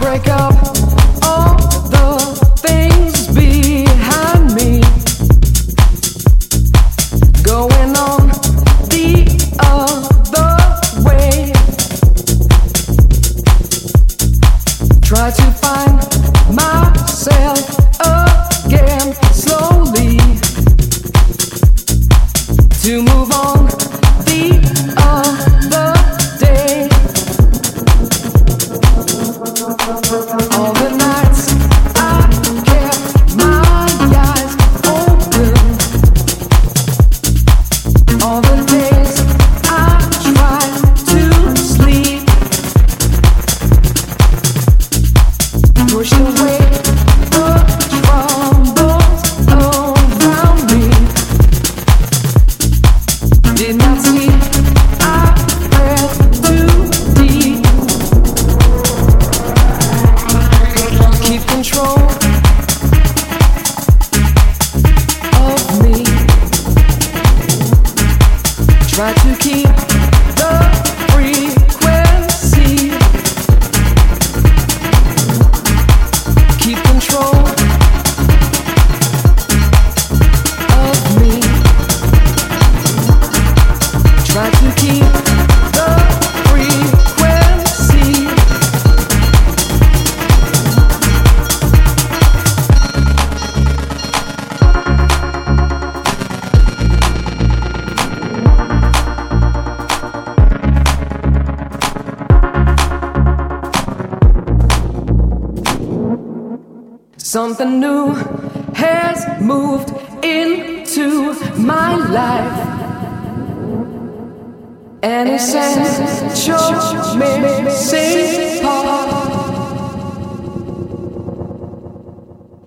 Break up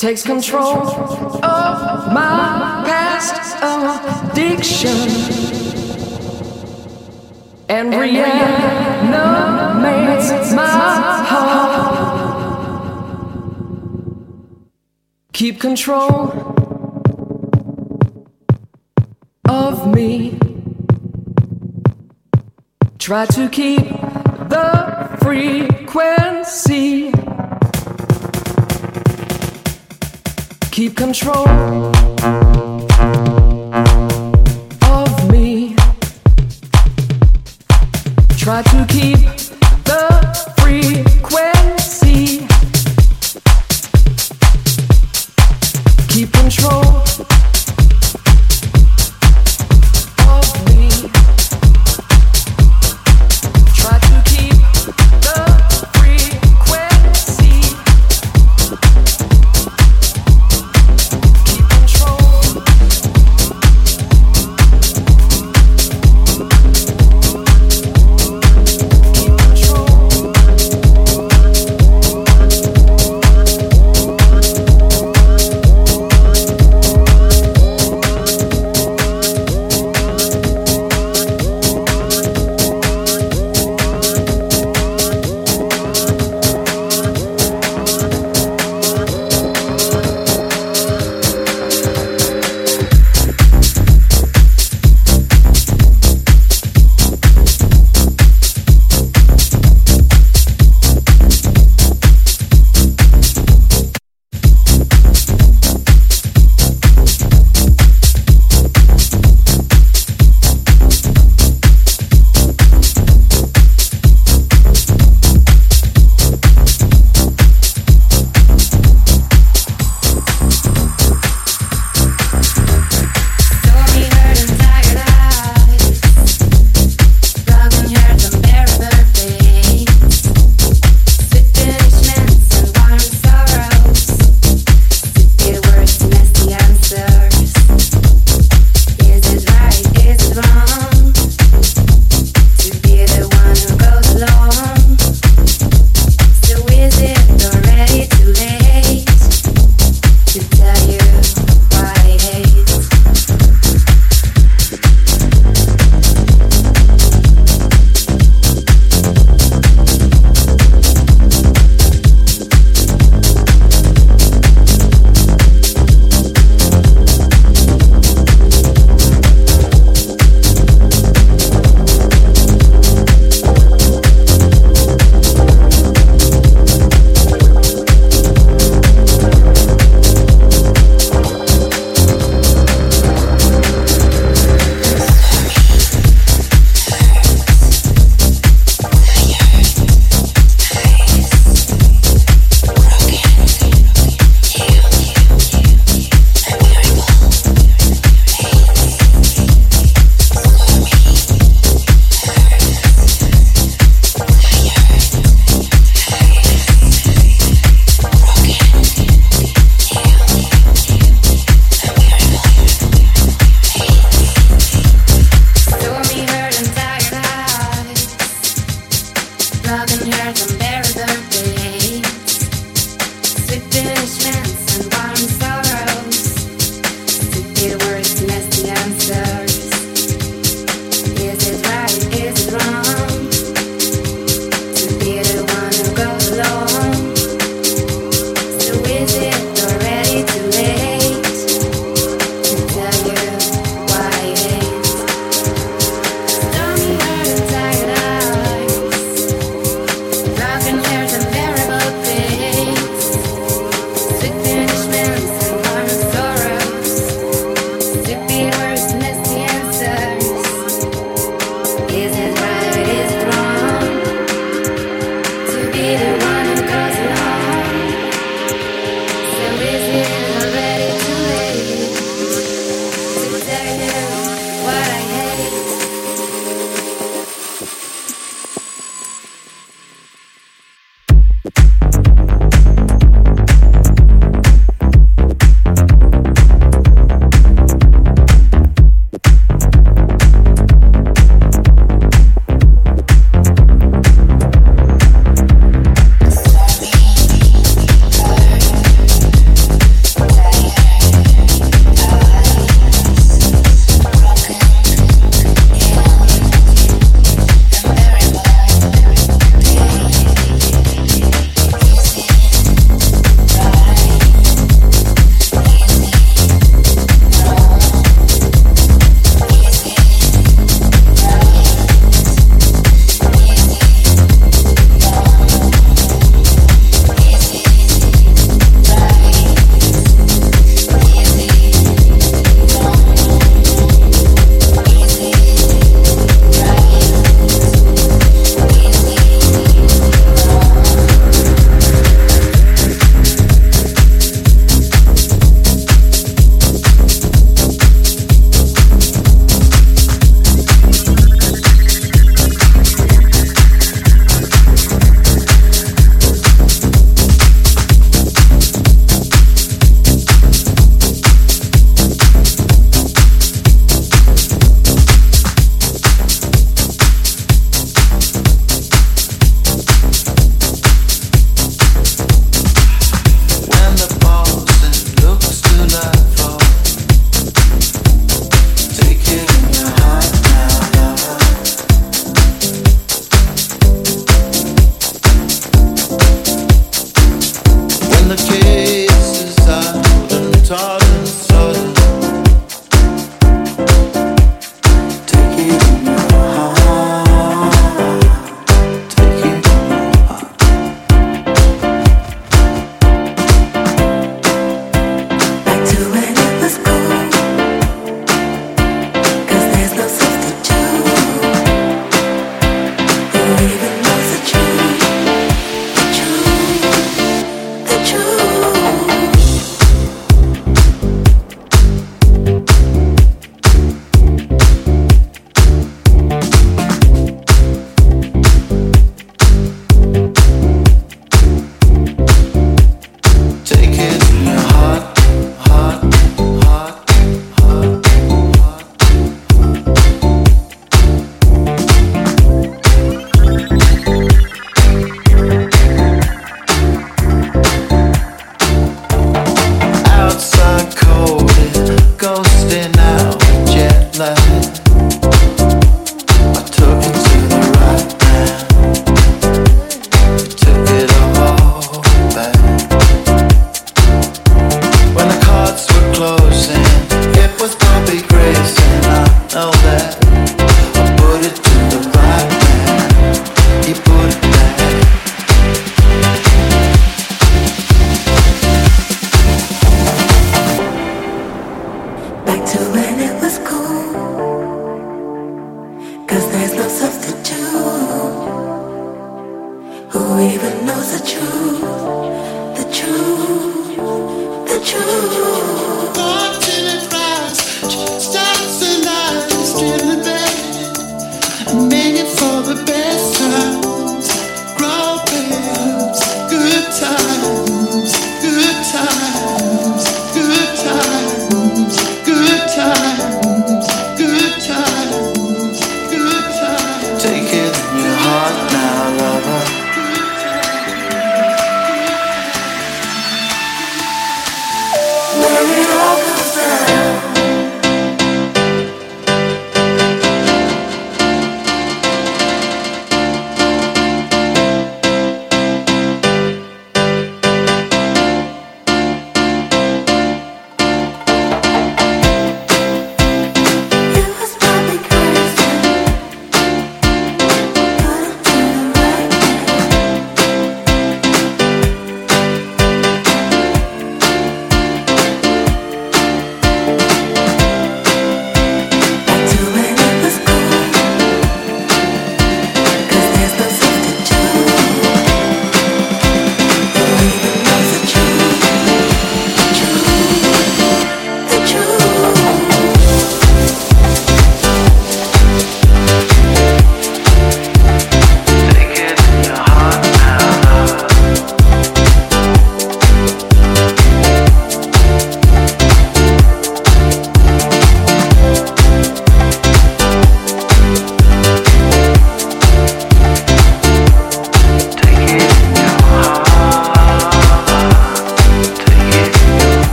takes control of my past addiction and reanimates my heart. Keep control of me. Try to keep the frequency. Keep control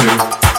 to.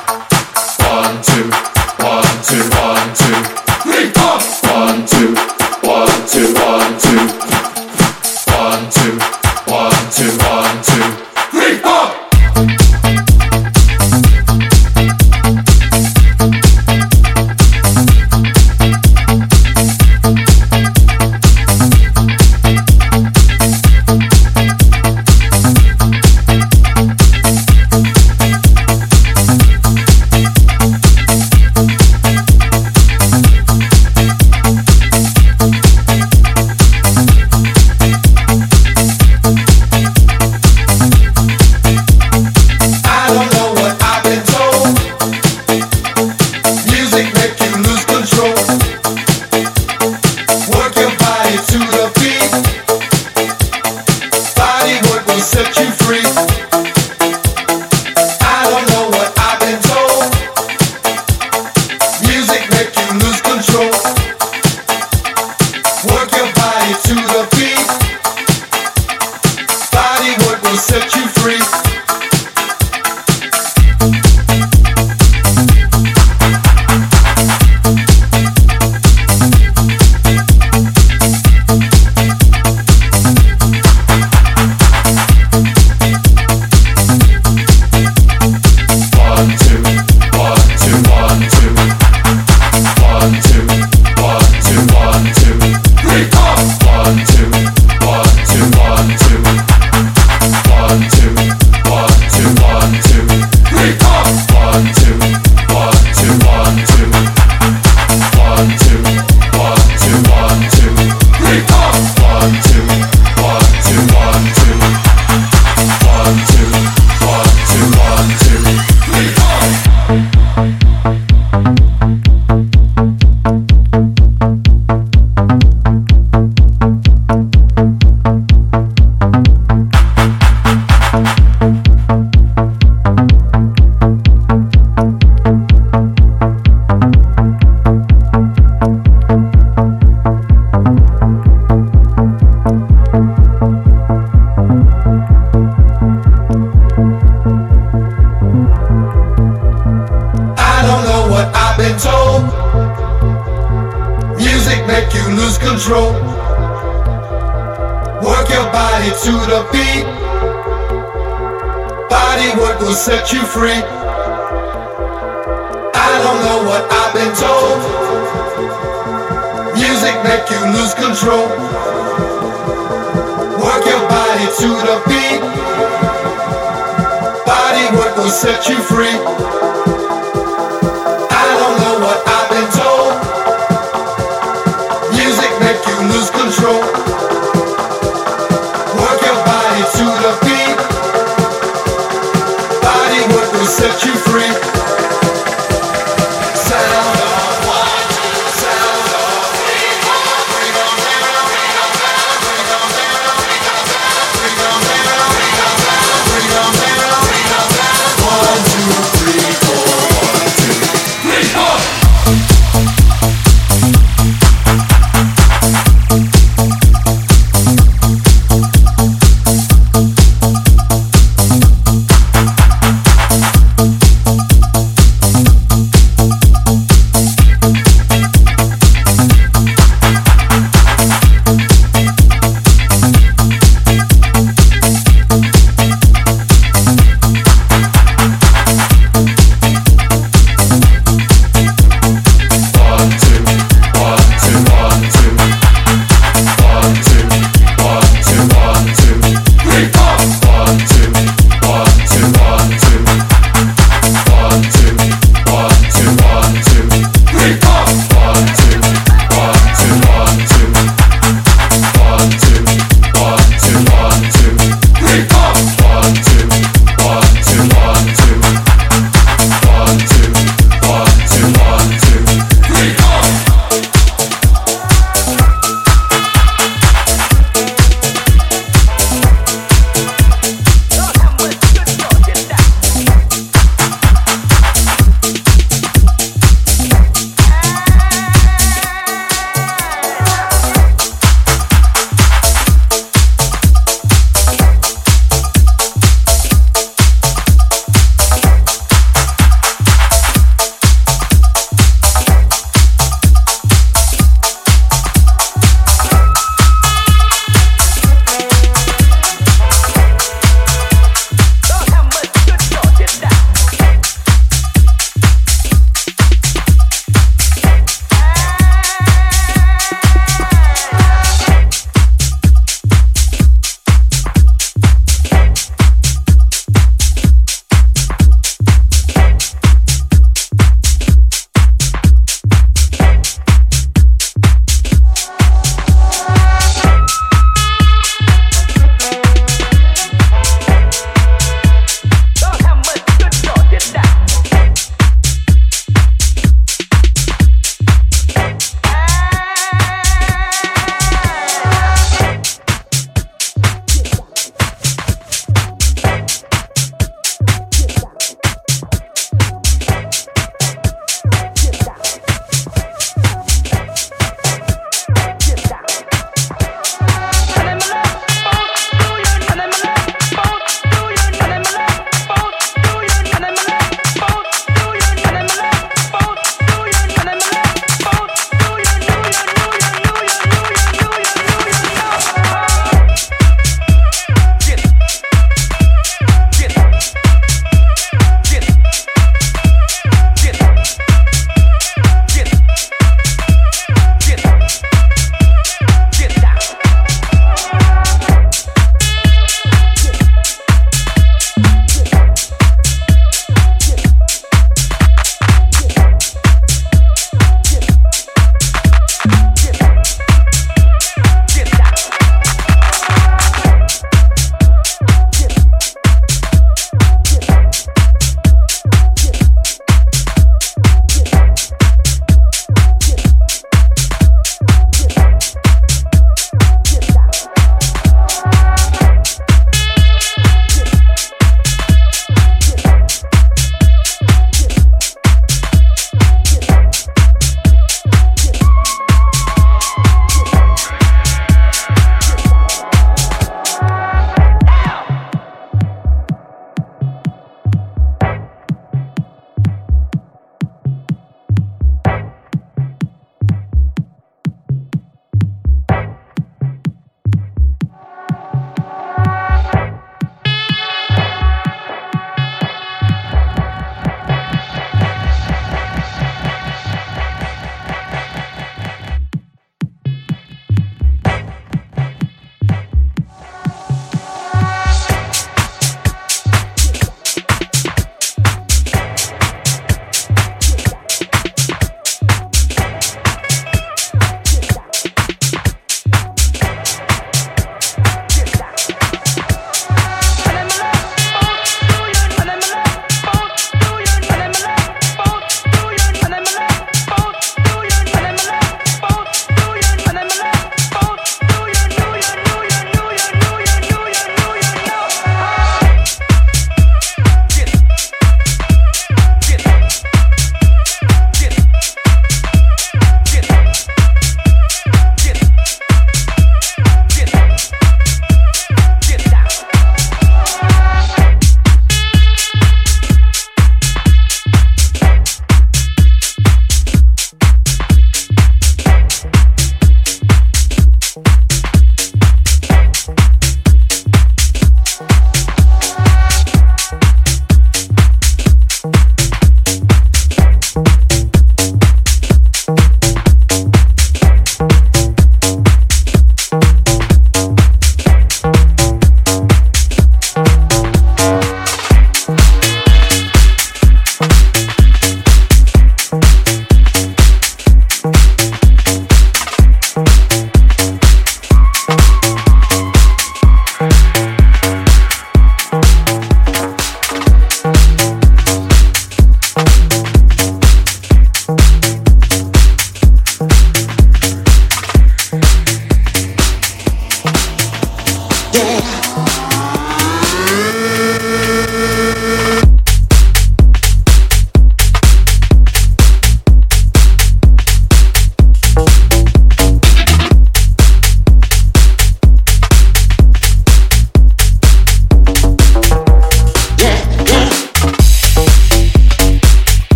Set you free.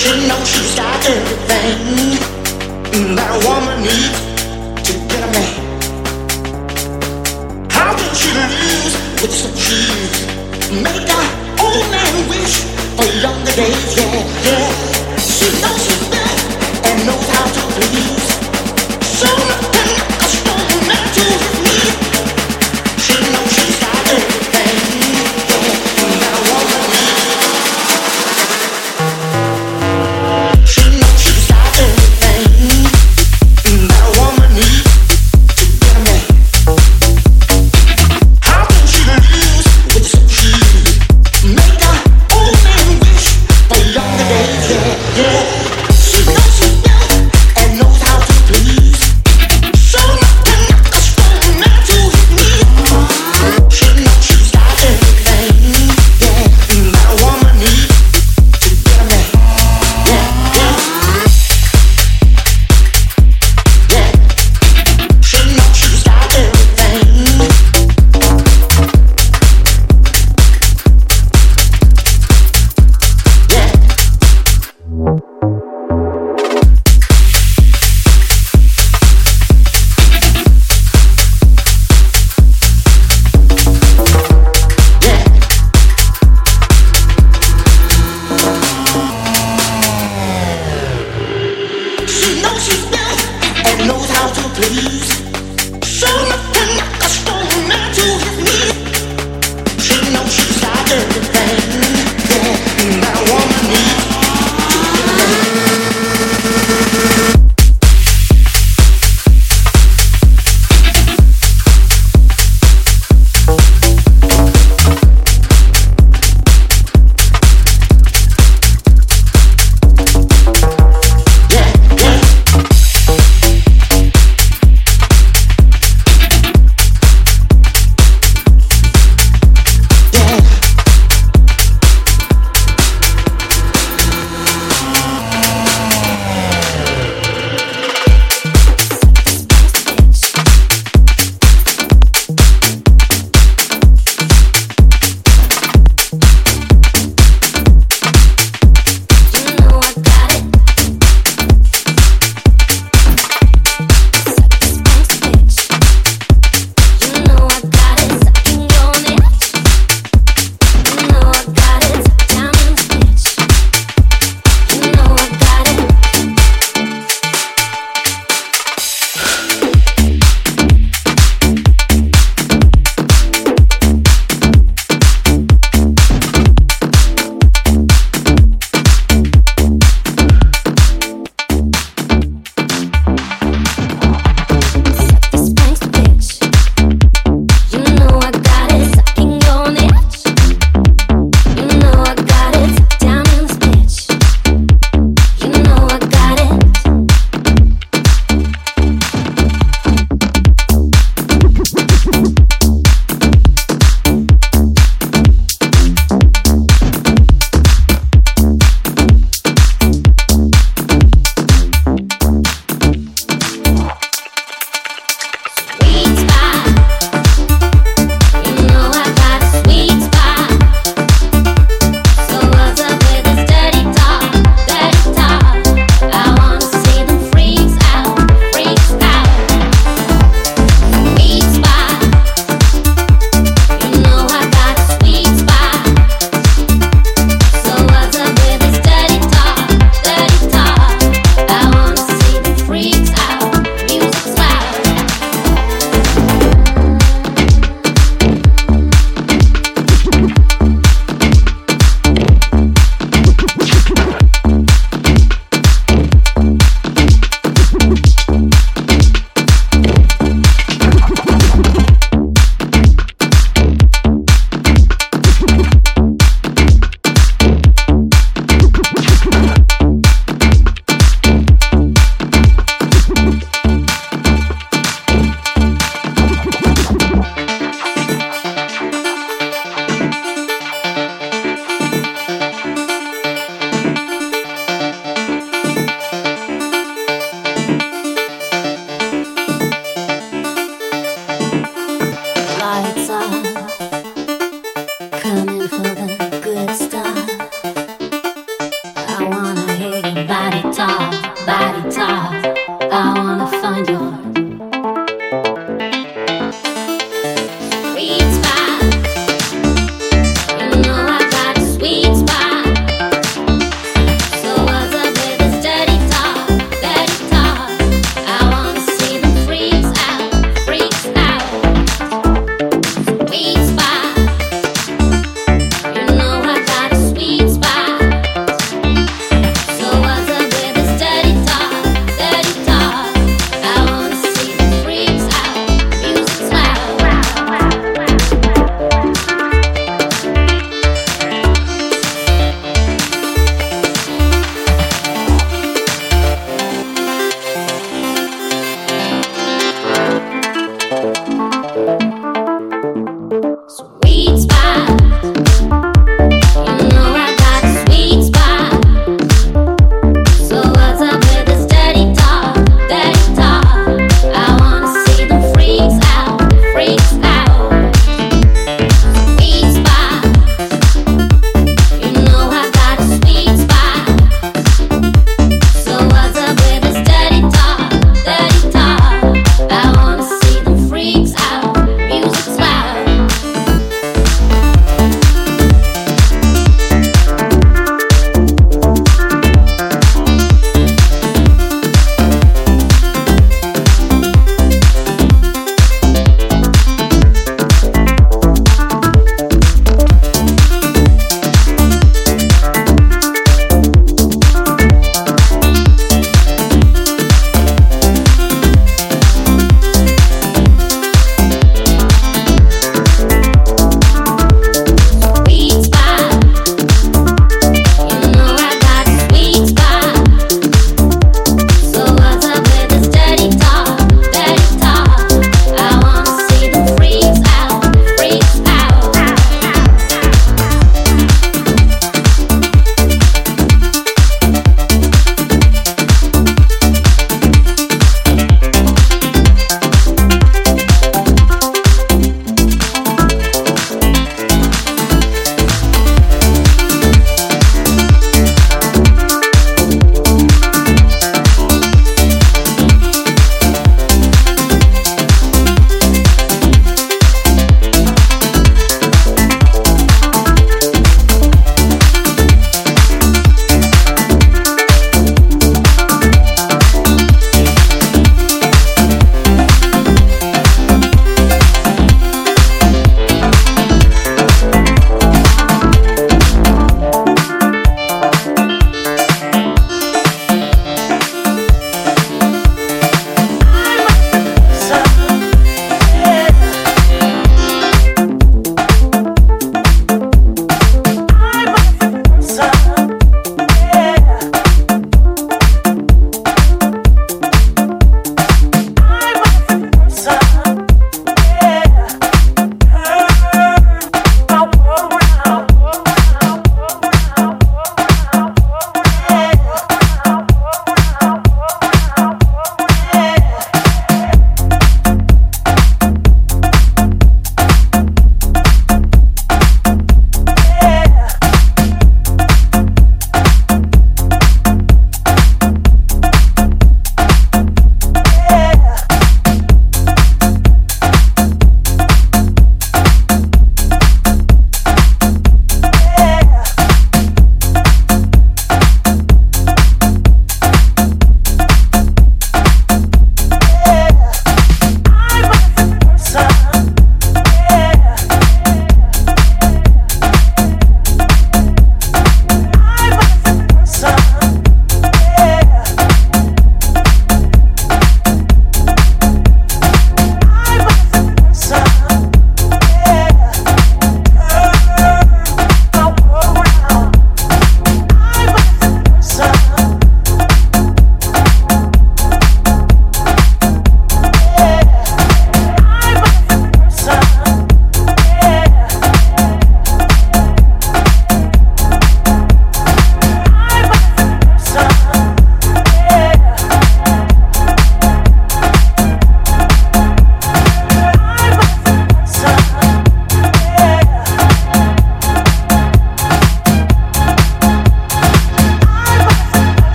She's got everything that a woman needs to get a man. How can she lose with some cheese? Make a old man wish for younger days, yeah, yeah. She knows she's bad and knows how to please.